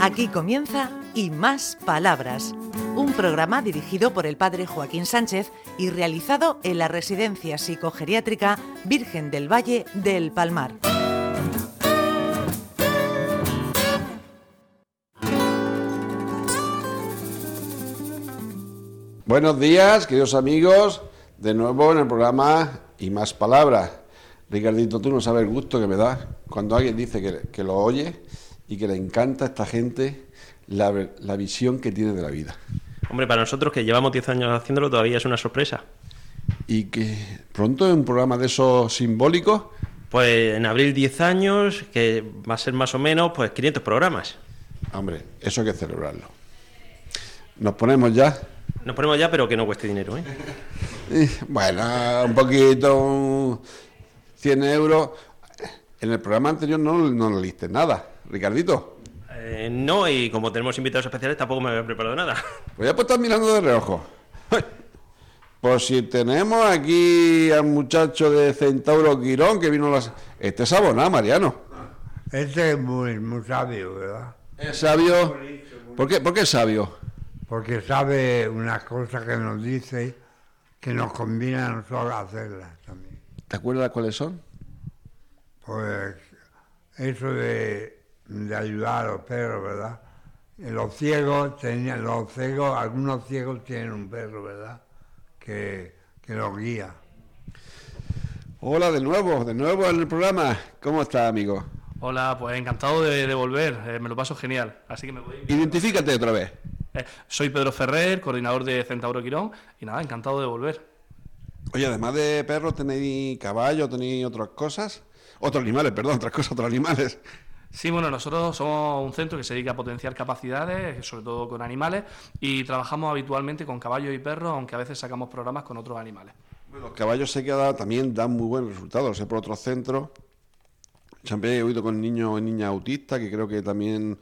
Aquí comienza Y Más Palabras, un programa dirigido por el padre Joaquín Sánchez y realizado en la Residencia Psicogeriátrica Virgen del Valle del Palmar. Buenos días, queridos amigos, de nuevo en el programa Y Más Palabras. Ricardito, tú no sabes el gusto que me da cuando alguien dice que, que lo oye y que le encanta a esta gente la, la visión que tiene de la vida. Hombre, para nosotros que llevamos 10 años haciéndolo todavía es una sorpresa. Y que pronto en un programa de esos simbólicos, Pues en abril 10 años, que va a ser más o menos pues 500 programas. hombre, eso hay que celebrarlo. Nos ponemos ya. Nos ponemos ya, pero que no cueste dinero, ¿eh? Bueno, un poquito, un 100 euros. En el programa anterior no, no le diste nada, Ricardito. Eh, no, y como tenemos invitados especiales tampoco me había preparado nada. Pues ya pues estás mirando de reojo. Pues si tenemos aquí al muchacho de Centauro Quirón que vino las... Este es abonado, Mariano. Este es muy, muy sabio, ¿verdad? Es sabio. ¿Por qué, ¿Por qué es sabio? Porque sabe unas cosas que nos dice que nos conviene a nosotros hacerlas también. ¿Te acuerdas cuáles son? Pues eso de, de ayudar a los perros, ¿verdad? Y Los ciegos tenían, los ciegos, algunos ciegos tienen un perro, ¿verdad? Que, que los guía. Hola, de nuevo, de nuevo en el programa. ¿Cómo estás, amigo? Hola, pues encantado de, de volver, eh, me lo paso genial. Así que me voy. Identifícate otra vez. Eh, soy Pedro Ferrer, coordinador de Centauro Quirón, y nada, encantado de volver. Oye, además de perros, ¿tenéis caballos, tenéis otras cosas? Otros animales, perdón, otras cosas, otros animales. Sí, bueno, nosotros somos un centro que se dedica a potenciar capacidades, sobre todo con animales, y trabajamos habitualmente con caballos y perros, aunque a veces sacamos programas con otros animales. Los caballos sé que da- también dan muy buenos resultados. Sé por otros centros. Siempre he oído con niños y niñas autistas que creo que también,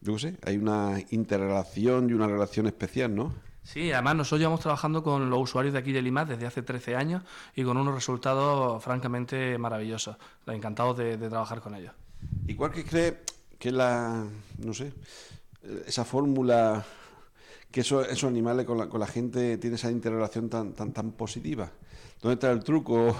yo qué sé, hay una interrelación y una relación especial, ¿no? Sí, además nosotros llevamos trabajando con los usuarios de aquí de Limas desde hace 13 años y con unos resultados francamente maravillosos. Encantados de, de trabajar con ellos. ¿Y cuál que cree que la, no sé, esa fórmula que eso- esos animales con la, con la gente tiene esa interrelación tan, tan, tan positiva? ¿Dónde está el truco?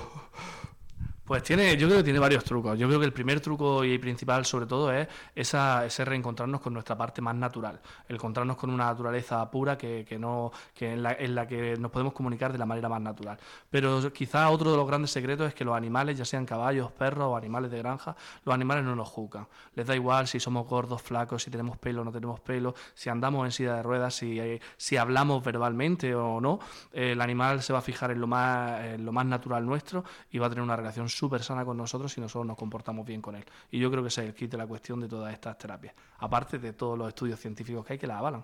Pues tiene, yo creo que tiene varios trucos. Yo creo que el primer truco y principal, sobre todo, es esa, ese reencontrarnos con nuestra parte más natural. El encontrarnos con una naturaleza pura que, que no, que en, la, que nos podemos comunicar de la manera más natural. Pero quizá otro de los grandes secretos es que los animales, ya sean caballos, perros o animales de granja, los animales no nos juzgan. Les da igual si somos gordos, flacos, si tenemos pelo o no tenemos pelo, si andamos en silla de ruedas, si, eh, si hablamos verbalmente o no. El animal se va a fijar en lo más, en lo más natural nuestro y va a tener una relación súper sana con nosotros si nosotros nos comportamos bien con él. Y yo creo que ese es el kit de la cuestión de todas estas terapias. Aparte de todos los estudios científicos que hay que las avalan.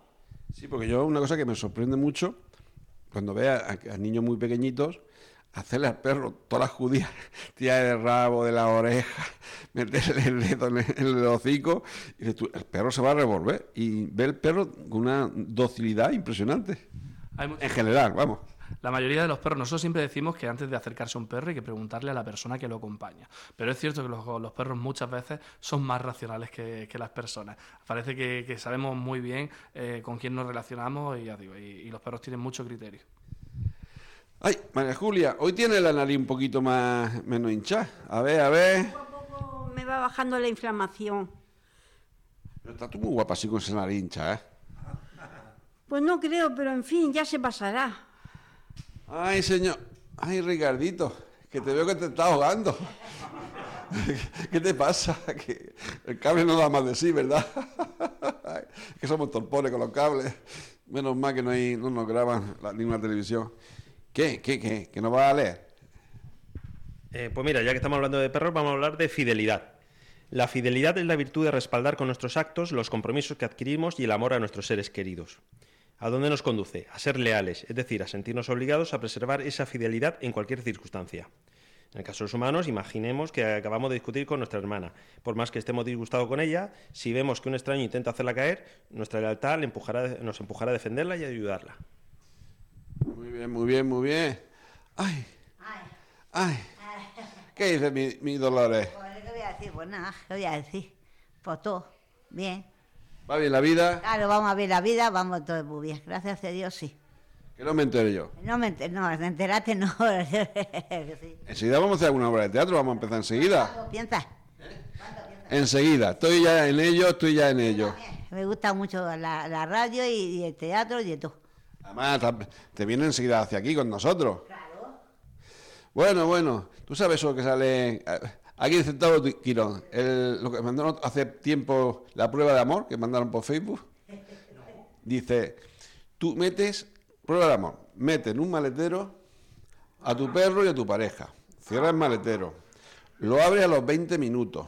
Sí, porque yo una cosa que me sorprende mucho, cuando veo a, a niños muy pequeñitos, hacerle al perro todas las judías, tirar el rabo de la oreja, meterle el dedo en el, hocico, y el perro se va a revolver. Y ve el perro con una docilidad impresionante. Hay En general, vamos. La mayoría de los perros, nosotros siempre decimos que antes de acercarse a un perro hay que preguntarle a la persona que lo acompaña. Pero es cierto que los, los perros muchas veces son más racionales que, que las personas. Parece que, que sabemos muy bien eh, con quién nos relacionamos y, ya digo, y, y los perros tienen mucho criterio. Ay, María Julia, hoy tiene la nariz un poquito más menos hinchada. A ver, a ver. Poco a poco me va bajando la inflamación. Pero Está tú muy guapa así con esa nariz hincha, ¿eh? Pues no creo, pero en fin, ya se pasará. Ay, señor. Ay, Ricardito, que te veo que te estás ahogando. ¿Qué te pasa? El cable no da más de sí, ¿verdad? Que somos torpones con los cables. Menos mal que no, hay, no nos graban la, ninguna televisión. ¿Qué? ¿Qué? ¿Qué? ¿Que no vas a leer? Eh, pues mira, ya que estamos hablando de perros, vamos a hablar de fidelidad. La fidelidad es la virtud de respaldar con nuestros actos los compromisos que adquirimos y el amor a nuestros seres queridos. ¿A dónde nos conduce? A ser leales, es decir, a sentirnos obligados a preservar esa fidelidad en cualquier circunstancia. En el caso de los humanos, imaginemos que acabamos de discutir con nuestra hermana. Por más que estemos disgustados con ella, si vemos que un extraño intenta hacerla caer, nuestra lealtad le empujará- nos empujará a defenderla y a ayudarla. Muy bien, muy bien, muy bien. Ay. Ay. ¿Qué dice mi, mi Dolores? Pues, ¿Qué voy a decir? Pues nada, ¿qué voy a decir? Pues todo, bien. ¿Va bien la vida? Claro, vamos a ver la vida, vamos todo muy bien. Gracias a Dios, sí. Que no me entere yo. No me enter- no, enteraste, no. sí. Enseguida vamos a hacer alguna obra de teatro, vamos a empezar enseguida. ¿Cuánto piensas? Enseguida, estoy ya en ello, estoy ya en ello. Me gusta mucho la, la radio y, y el teatro y todo. Además, te viene enseguida hacia aquí con nosotros. Bueno, bueno, tú sabes eso que sale eh, aquí Ti- Quirón, el- lo que mandaron hace tiempo la prueba de amor que mandaron por Facebook. Dice, tú metes, prueba de amor, metes en un maletero a tu perro y a tu pareja, cierra el maletero, lo abres a los 20 minutos.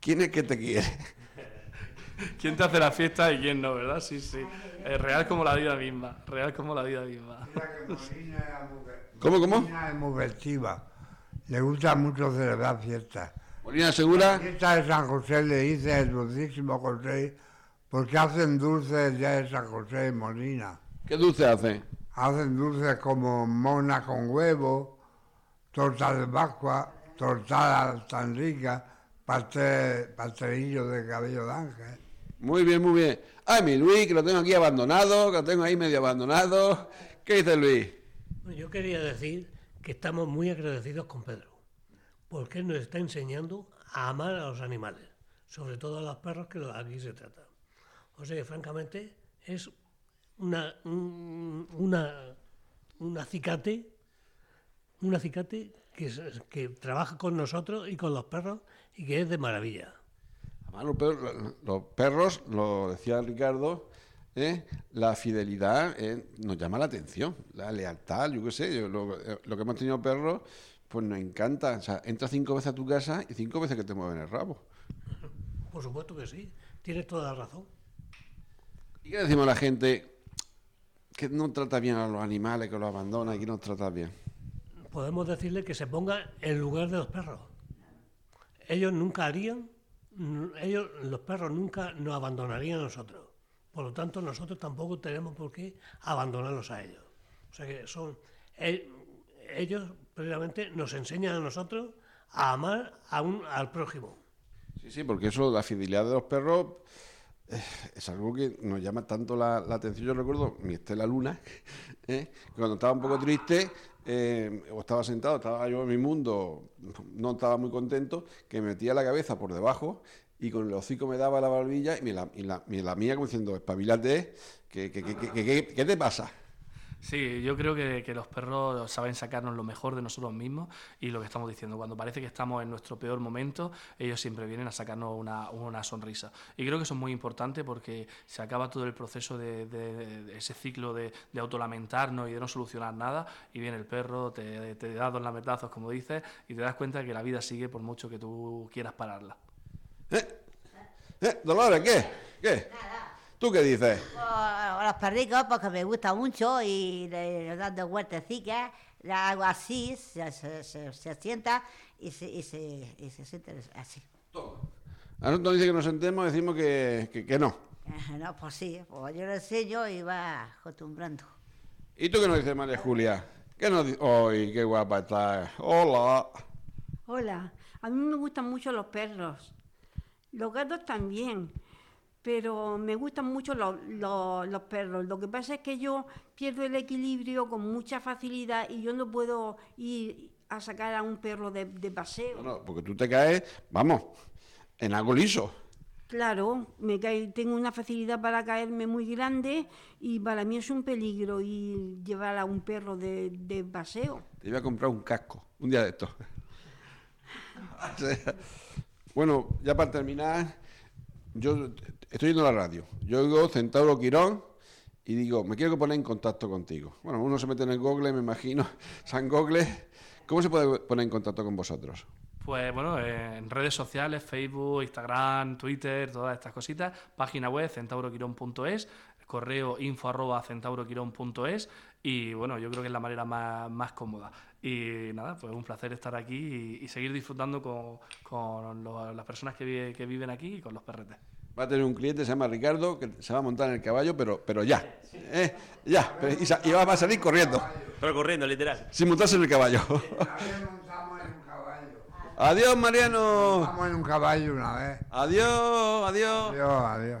¿Quién es que te quiere? ¿Quién te hace la fiesta y quién no, verdad? Sí, sí. Es real como la vida misma. Real como la vida misma. Mira que Molina era muy ve- ¿Cómo, cómo? Molina es muy. Le gusta mucho celebrar fiestas. Molina Segura, Fiesta de San José le dice el dulcísimo José, porque hacen dulces ya de San José en Molina. ¿qué dulce hace? Hacen dulces como mona con huevo, torta de Pascua, tortadas tan ricas, pastel, pastelillo de cabello de ángel. Muy bien, muy bien. Ay, mi Luis, que lo tengo aquí abandonado, que lo tengo ahí medio abandonado. ¿Qué dice Luis? Yo quería decir que estamos muy agradecidos con Pedro, porque él nos está enseñando a amar a los animales, sobre todo a los perros que aquí se trata. O sea que francamente es una, un- una, un acicate, un acicate que, que trabaja con nosotros y con los perros y que es de maravilla. Los perros, los perros, lo decía Ricardo, ¿eh? la fidelidad eh, nos llama la atención, la lealtad, yo qué sé, yo lo, eh, lo que hemos tenido perros, pues nos encanta. O sea, entras cinco veces a tu casa y cinco veces que te mueven el rabo. Por supuesto que sí, tienes toda la razón. ¿Y qué decimos a la gente que no trata bien a los animales, que los abandona y que no trata bien? podemos decirle que se ponga en lugar de los perros. Ellos nunca harían, ellos, los perros nunca nos abandonarían a nosotros. Por lo tanto, nosotros tampoco tenemos por qué abandonarlos a ellos. O sea que son ellos precisamente nos enseñan a nosotros a amar a un, al prójimo. Sí, sí, porque eso, la fidelidad de los perros eh, es algo que nos llama tanto la, atención. Yo recuerdo mi Estela Luna, ¿eh? cuando estaba un poco triste, eh, o estaba sentado, estaba yo en mi mundo, no estaba muy contento, que me metía la cabeza por debajo y con el hocico me daba la barbilla y me la, me la mía como diciendo, espabilate, ¿qué, qué, qué, qué- qué- qué te pasa? Sí, yo creo que, que los perros saben sacarnos lo mejor de nosotros mismos y lo que estamos diciendo, cuando parece que estamos en nuestro peor momento, ellos siempre vienen a sacarnos una, una sonrisa. Y creo que eso es muy importante porque se acaba todo el proceso de, de- de ese ciclo de, de autolamentarnos y de no solucionar nada y viene el perro, te, te da dos lametazos, como dices, y te das cuenta que la vida sigue por mucho que tú quieras pararla. ¿Eh? Dolores, ¿qué? ¿Qué? ¿Tú qué dices? O los perricos porque me gusta mucho y le, le dan de huertecicas, le hago así, se, se, se, se sienta y se, y, se, y se siente así. A nosotros dice que nos sentemos, decimos que, que, que no. Eh, No, pues sí, pues yo le enseño y va acostumbrando. ¿Y tú qué nos dices, María Julia? ¿Qué nos dices? ¡Ay, qué guapa estás! ¡Hola! Hola, a mí me gustan mucho los perros. Los gatos también, pero me gustan mucho los, los- los perros. Lo que pasa es que yo pierdo el equilibrio con mucha facilidad y yo no puedo ir a sacar a un perro de, de paseo. No, no, porque tú te caes, vamos, en algo liso. Claro, me cae- tengo una facilidad para caerme muy grande y para mí es un peligro ir llevar a un perro de, de paseo. Te iba a comprar un casco, un día de estos. Bueno, ya para terminar, yo estoy yendo a la radio. Yo oigo Centauro Quirón y digo, me quiero poner en contacto contigo. Bueno, uno se mete en el Google, me imagino, San Google. ¿Cómo se puede poner en contacto con vosotros? Pues bueno, en redes sociales, Facebook, Instagram, Twitter, todas estas cositas, página web centauroquirón.es, correo info arroba centauroquirón.es y bueno, yo creo que es la manera más, más cómoda. Y nada, pues un placer estar aquí y, y seguir disfrutando con, con lo- las personas que, vi- que viven aquí y con los perretes. Va a tener un cliente, se llama Ricardo, que se va a montar en el caballo, pero, pero ya. ¿eh? Ya. pero- y, va va a salir corriendo, Pero corriendo, literal. sin montarse en el caballo. Una vez montamos en un caballo. Adiós, Mariano. Montamos en un caballo una vez. Adiós, adiós. Adiós, adiós.